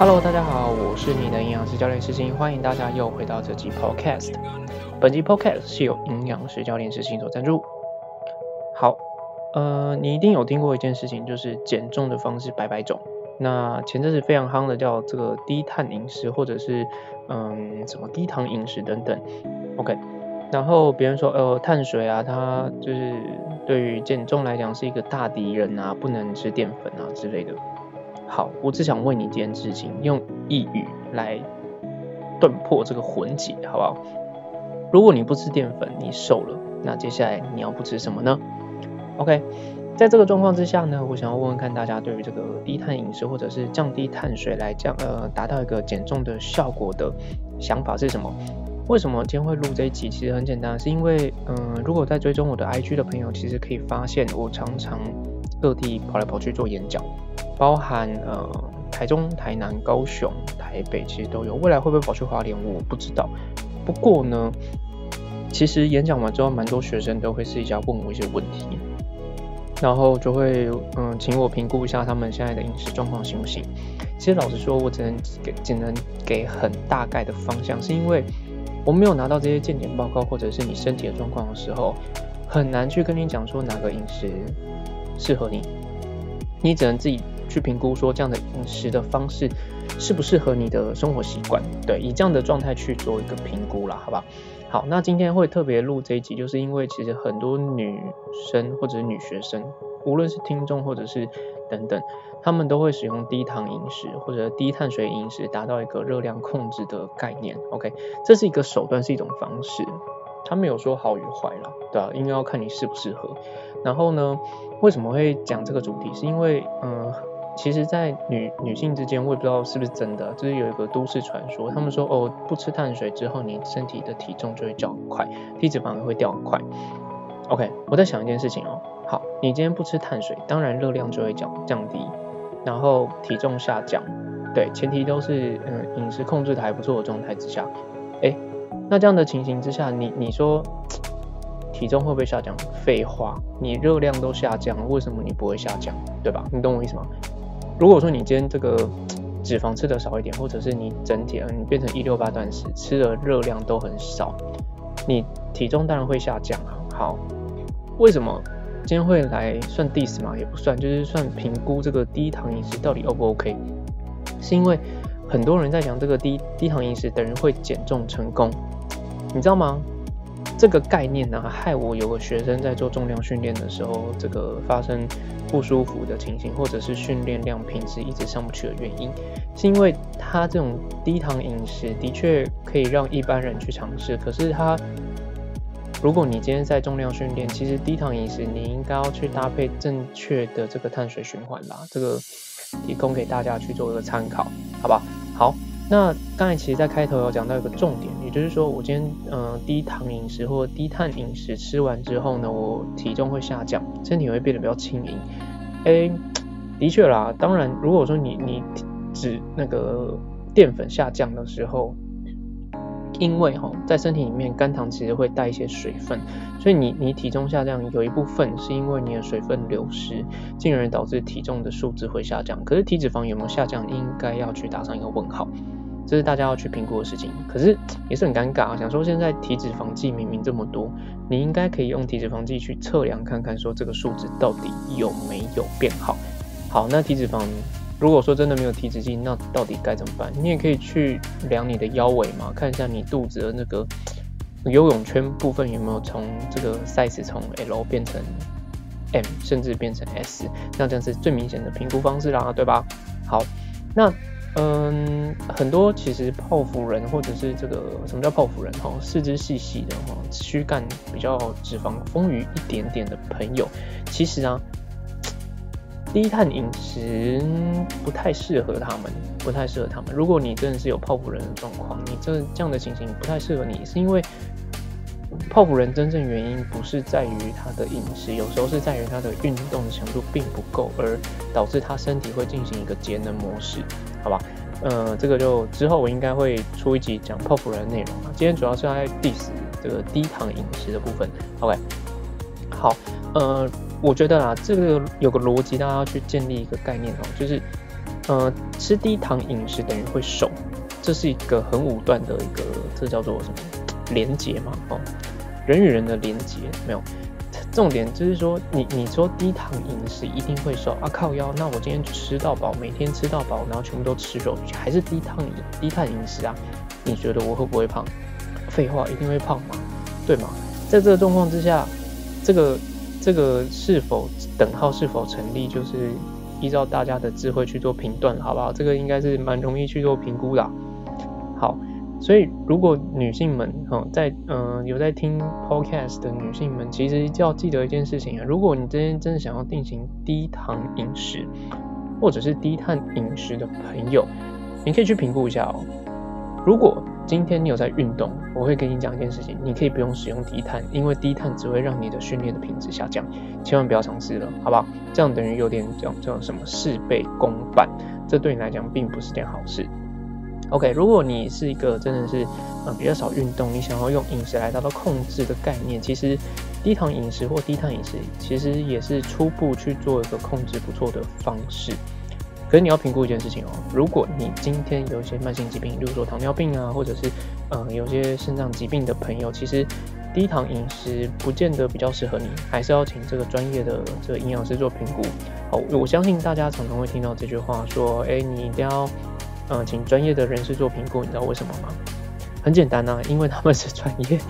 Hello，大家好，我是你的营养师教练石鑫，欢迎大家又回到这集 Podcast。本集 Podcast 是由营养师教练石鑫所赞助。好，呃，你一定有听过一件事情，就是减重的方式百百种。那前阵子非常夯的叫这个低碳饮食，或者是嗯什么低糖饮食等等。OK，然后别人说呃碳水啊，它就是对于减重来讲是一个大敌人啊，不能吃淀粉啊之类的。好，我只想问你一件事情，用一语来断破这个魂结，好不好？如果你不吃淀粉，你瘦了，那接下来你要不吃什么呢？OK。在这个状况之下呢，我想要问问看大家对于这个低碳饮食或者是降低碳水来降呃达到一个减重的效果的想法是什么？为什么今天会录这一集？其实很简单，是因为嗯，如果在追踪我的 IG 的朋友，其实可以发现我常常各地跑来跑去做演讲，包含呃台中、台南、高雄、台北，其实都有。未来会不会跑去花莲，我不知道。不过呢，其实演讲完之后，蛮多学生都会私底下问我一些问题。然后就会嗯，请我评估一下他们现在的饮食状况行不行？其实老实说，我只能给只能给很大概的方向，是因为我没有拿到这些健检报告或者是你身体的状况的时候，很难去跟你讲说哪个饮食适合你。你只能自己去评估说这样的饮食的方式适不适合你的生活习惯，对，以这样的状态去做一个评估啦，好吧？好，那今天会特别录这一集，就是因为其实很多女生或者女学生，无论是听众或者是等等，他们都会使用低糖饮食或者低碳水饮食，达到一个热量控制的概念。OK，这是一个手段，是一种方式，他没有说好与坏啦，对吧？应该要看你适不适合。然后呢，为什么会讲这个主题？是因为嗯。其实，在女女性之间，我也不知道是不是真的，就是有一个都市传说，他们说哦，不吃碳水之后，你身体的体重就会降快，体脂肪也会掉快。OK，我在想一件事情哦，好，你今天不吃碳水，当然热量就会降降低，然后体重下降，对，前提都是嗯饮食控制的还不错的状态之下，哎，那这样的情形之下，你你说体重会不会下降？废话，你热量都下降了，为什么你不会下降？对吧？你懂我意思吗？如果说你今天这个脂肪吃的少一点，或者是你整体嗯，变成一六八断食，吃的热量都很少，你体重当然会下降啊。好，为什么今天会来算 diss 嘛？也不算，就是算评估这个低糖饮食到底 O 不 OK？是因为很多人在讲这个低低糖饮食等于会减重成功，你知道吗？这个概念呢，害我有个学生在做重量训练的时候，这个发生不舒服的情形，或者是训练量品质一直上不去的原因，是因为他这种低糖饮食的确可以让一般人去尝试，可是他，如果你今天在重量训练，其实低糖饮食你应该要去搭配正确的这个碳水循环啦，这个提供给大家去做一个参考，好吧？好。那刚才其实，在开头有讲到一个重点，就是说，我今天嗯低糖饮食或低碳饮食吃完之后呢，我体重会下降，身体会变得比较轻盈。哎，的确啦，当然，如果说你你指那个淀粉下降的时候，因为哈在身体里面肝糖其实会带一些水分，所以你你体重下降有一部分是因为你的水分流失，进而导致体重的数值会下降。可是体脂肪有没有下降，应该要去打上一个问号。这是大家要去评估的事情，可是也是很尴尬啊。想说现在体脂肪计明明这么多，你应该可以用体脂肪计去测量看看，说这个数字到底有没有变好。好，那体脂肪如果说真的没有体脂计，那到底该怎么办？你也可以去量你的腰围嘛，看一下你肚子的那个游泳圈部分有没有从这个 size 从 L 变成 M，甚至变成 S，那这样是最明显的评估方式啦，对吧？好，那。嗯，很多其实泡芙人或者是这个什么叫泡芙人哈，四肢细细的哈，躯干比较脂肪丰腴一点点的朋友，其实啊，低碳饮食不太适合他们，不太适合他们。如果你真的是有泡芙人的状况，你这这样的情形不太适合你，是因为泡芙人真正原因不是在于他的饮食，有时候是在于他的运动的强度并不够，而导致他身体会进行一个节能模式。好吧，呃，这个就之后我应该会出一集讲泡芙人的内容啊。今天主要是在 diss 这个低糖饮食的部分。OK，好，呃，我觉得啦，这个有个逻辑，大家要去建立一个概念哦，就是呃，吃低糖饮食等于会瘦，这是一个很武断的一个，这叫做什么连结嘛？哦，人与人的连结没有。重点就是说，你你说低糖饮食一定会瘦啊？靠腰，那我今天吃到饱，每天吃到饱，然后全部都吃肉，还是低糖饮低碳饮食啊？你觉得我会不会胖？废话，一定会胖嘛，对吗？在这个状况之下，这个这个是否等号是否成立，就是依照大家的智慧去做评断，好不好？这个应该是蛮容易去做评估的。所以，如果女性们哈在嗯有在听 podcast 的女性们，其实要记得一件事情啊，如果你今天真的想要进行低糖饮食或者是低碳饮食的朋友，你可以去评估一下哦。如果今天你有在运动，我会跟你讲一件事情，你可以不用使用低碳，因为低碳只会让你的训练的品质下降，千万不要尝试了，好不好？这样等于有点叫叫什么事倍功半，这对你来讲并不是件好事。OK，如果你是一个真的是呃比较少运动，你想要用饮食来达到控制的概念，其实低糖饮食或低碳饮食其实也是初步去做一个控制不错的方式。可是你要评估一件事情哦，如果你今天有一些慢性疾病，例如说糖尿病啊，或者是呃有些肾脏疾病的朋友，其实低糖饮食不见得比较适合你，还是要请这个专业的这个营养师做评估。好，我相信大家常常会听到这句话，说，哎，你一定要。嗯，请专业的人士做评估，你知道为什么吗？很简单呐，因为他们是专业的。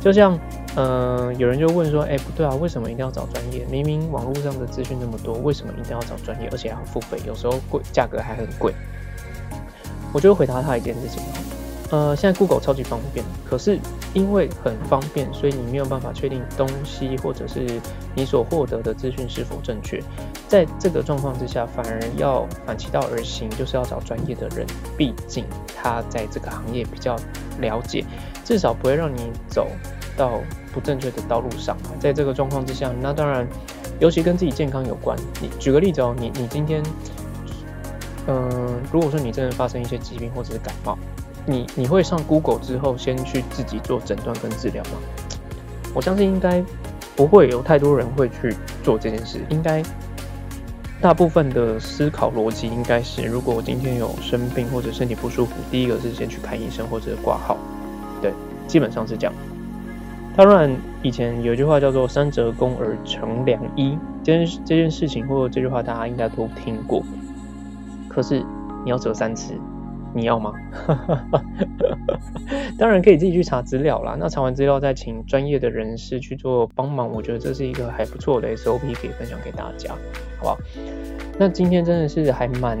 就像，嗯，有人就问说，哎，不对啊，为什么一定要找专业？明明网络上的资讯那么多，为什么一定要找专业，而且还要付费？有时候贵，价格还很贵。我就回答他一件事情。呃，现在 Google 超级方便，可是因为很方便，所以你没有办法确定东西或者是你所获得的资讯是否正确。在这个状况之下，反而要反其道而行，就是要找专业的人，毕竟他在这个行业比较了解，至少不会让你走到不正确的道路上。在这个状况之下，那当然，尤其跟自己健康有关。你举个例子哦，你你今天，嗯，如果说你真的发生一些疾病或者是感冒。你你会上 Google 之后先去自己做诊断跟治疗吗？我相信应该不会有太多人会去做这件事。应该大部分的思考逻辑应该是，如果我今天有生病或者身体不舒服，第一个是先去看医生或者挂号。对，基本上是这样。当然，以前有一句话叫做“三折肱而成良医”，这件这件事情或者这句话大家应该都听过。可是你要折三次。你要吗？当然可以自己去查资料啦。那查完资料再请专业的人士去做帮忙，我觉得这是一个还不错的 SOP，可以分享给大家，好不好？那今天真的是还蛮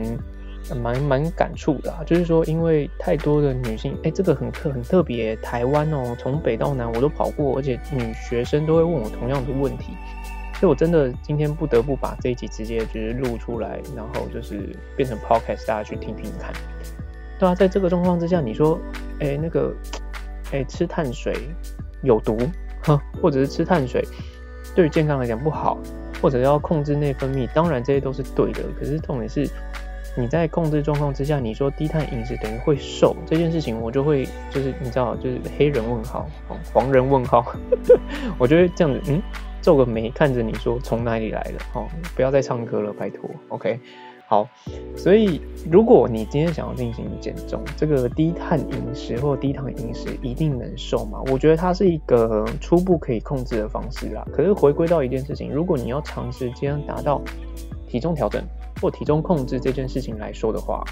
蛮蛮感触的，啊就是说因为太多的女性，哎，这个很特很特别，台湾哦，从北到南我都跑过，而且女学生都会问我同样的问题。所以，我真的今天不得不把这一集直接就是录出来，然后就是变成 podcast，大家去听听看。对啊，在这个状况之下，你说，哎，那个，哎，吃碳水有毒，哈，或者是吃碳水对于健康来讲不好，或者要控制内分泌，当然这些都是对的。可是重点是，你在控制状况之下，你说低碳饮食等于会瘦这件事情，我就会就是你知道，就是黑人问号，黄人问号，我就会这样子，嗯，皱个眉看着你说从哪里来的，哦，不要再唱歌了，拜托，OK。好，所以如果你今天想要进行减重，这个低碳饮食或低糖饮食一定能瘦吗？我觉得它是一个初步可以控制的方式啦。可是回归到一件事情，如果你要长时间达到体重调整或体重控制这件事情来说的话，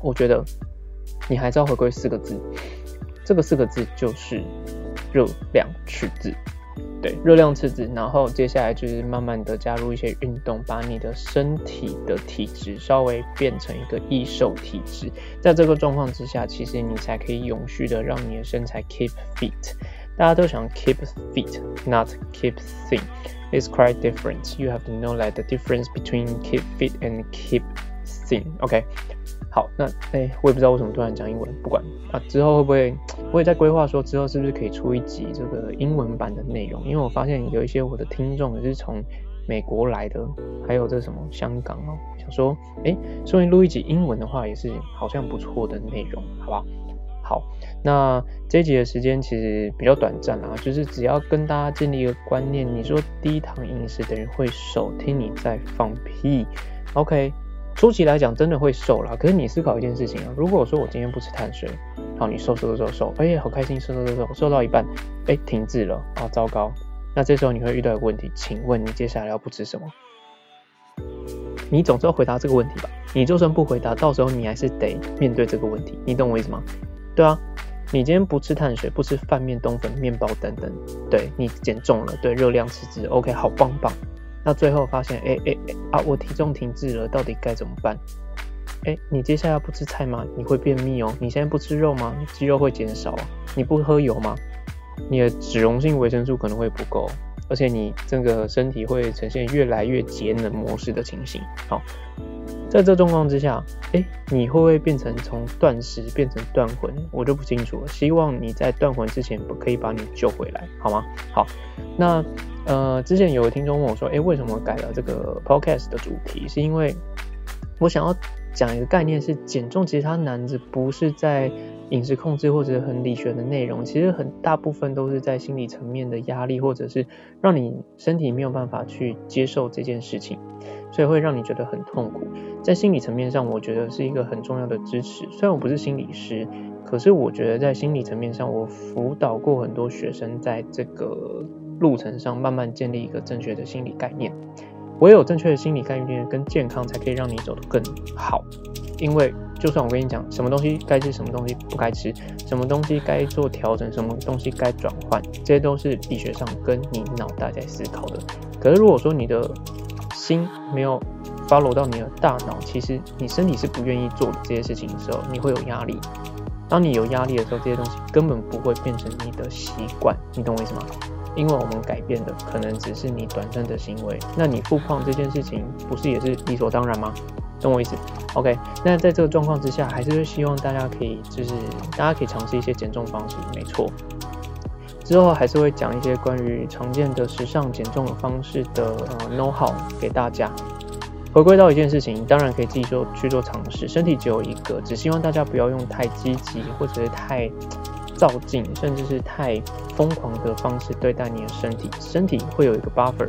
我觉得你还是要回归四个字，这个四个字就是热量赤字。对，热量赤字，然后接下来就是慢慢的加入一些运动，把你的身体的体质稍微变成一个易瘦体质。在这个状况之下，其实你才可以永续的让你的身材 keep fit。大家都想 keep fit，not keep thin。It's quite different. You have to know that the difference between keep fit and keep thin. OK。好，那哎，我也不知道为什么突然讲英文，不管啊，之后会不会，我也在规划说之后是不是可以出一集这个英文版的内容，因为我发现有一些我的听众也是从美国来的，还有这什么香港哦，想说哎，说明录一集英文的话也是好像不错的内容，好不好？好，那这集的时间其实比较短暂啊，就是只要跟大家建立一个观念，你说低糖饮食等于会瘦，听你在放屁，OK。初期来讲真的会瘦啦，可是你思考一件事情啊，如果说我今天不吃碳水，好，你瘦瘦瘦瘦，哎呀，好开心，瘦瘦瘦瘦，瘦到一半，哎，停滞了，啊，糟糕，那这时候你会遇到一个问题，请问你接下来要不吃什么？你总是要回答这个问题吧？你就算不回答，到时候你还是得面对这个问题，你懂我意思吗？对啊，你今天不吃碳水，不吃饭、面、冬粉、面包等等，对你减重了，对热量赤字，OK，好棒棒。那最后发现，哎哎啊，我体重停滞了，到底该怎么办？哎，你接下来不吃菜吗？你会便秘哦。你现在不吃肉吗？肌肉会减少。你不喝油吗？你的脂溶性维生素可能会不够。而且你这个身体会呈现越来越节能模式的情形。好，在这状况之下，哎，你会不会变成从断食变成断魂？我就不清楚了。希望你在断魂之前不可以把你救回来，好吗？好，那呃，之前有个听众问我说，哎，为什么改了这个 podcast 的主题？是因为我想要讲一个概念，是减重其实它难的不是在。饮食控制或者很理学的内容，其实很大部分都是在心理层面的压力，或者是让你身体没有办法去接受这件事情，所以会让你觉得很痛苦。在心理层面上，我觉得是一个很重要的支持。虽然我不是心理师，可是我觉得在心理层面上，我辅导过很多学生，在这个路程上慢慢建立一个正确的心理概念。唯有正确的心理概念跟健康，才可以让你走得更好。因为就算我跟你讲什么东西该吃，什么东西不该吃，什么东西该做调整，什么东西该转换，这些都是理学上跟你脑袋在思考的。可是如果说你的心没有 follow 到你的大脑，其实你身体是不愿意做这些事情的时候，你会有压力。当你有压力的时候，这些东西根本不会变成你的习惯。你懂我意思吗？因为我们改变的可能只是你短暂的行为，那你复胖这件事情不是也是理所当然吗？懂我意思？OK，那在这个状况之下，还是希望大家可以，就是大家可以尝试一些减重方式，没错。之后还是会讲一些关于常见的时尚减重的方式的呃 know how 给大家。回归到一件事情，当然可以自己做去做尝试。身体只有一个，只希望大家不要用太积极或者是太造劲，甚至是太疯狂的方式对待你的身体。身体会有一个 buffer。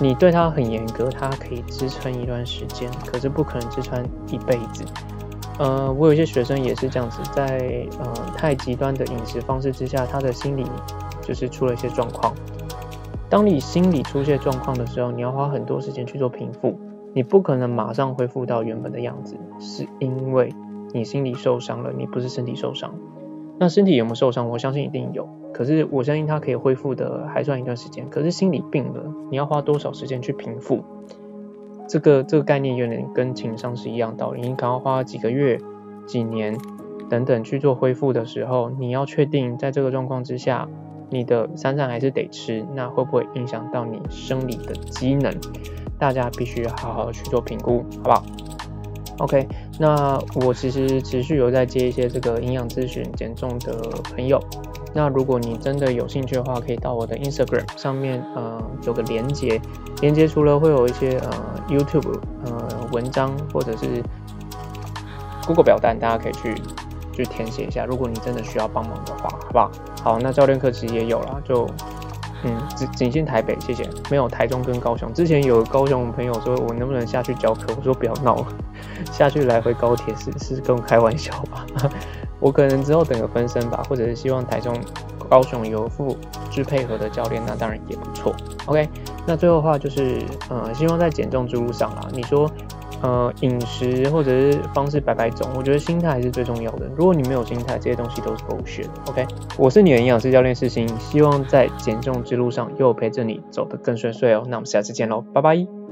你对它很严格，它可以支撑一段时间，可是不可能支撑一辈子。呃，我有一些学生也是这样子，在呃太极端的饮食方式之下，他的心理就是出了一些状况。当你心理出现状况的时候，你要花很多时间去做平复，你不可能马上恢复到原本的样子，是因为你心理受伤了，你不是身体受伤。那身体有没有受伤？我相信一定有。可是我相信它可以恢复的还算一段时间。可是心理病了，你要花多少时间去平复？这个这个概念有点跟情商是一样道理。你可能花几个月、几年等等去做恢复的时候，你要确定在这个状况之下，你的三餐还是得吃，那会不会影响到你生理的机能？大家必须好好去做评估，好不好？OK，那我其实持续有在接一些这个营养咨询、减重的朋友。那如果你真的有兴趣的话，可以到我的 Instagram 上面，呃，有个连接，连接除了会有一些呃 YouTube 呃文章或者是 Google 表单，大家可以去去填写一下。如果你真的需要帮忙的话，好不好？好，那教练课其实也有了，就嗯，仅仅限台北，谢谢，没有台中跟高雄。之前有高雄朋友说我能不能下去教课，我说不要闹了，下去来回高铁是是跟我开玩笑吧？我可能之后等个分身吧，或者是希望台中、高雄有副支配合的教练，那当然也不错。OK，那最后的话就是，呃，希望在减重之路上啊，你说，呃，饮食或者是方式百百种，我觉得心态还是最重要的。如果你没有心态，这些东西都是狗血。OK，我是你的营养师教练世新，希望在减重之路上又陪着你走得更顺遂哦。那我们下次见喽，拜拜。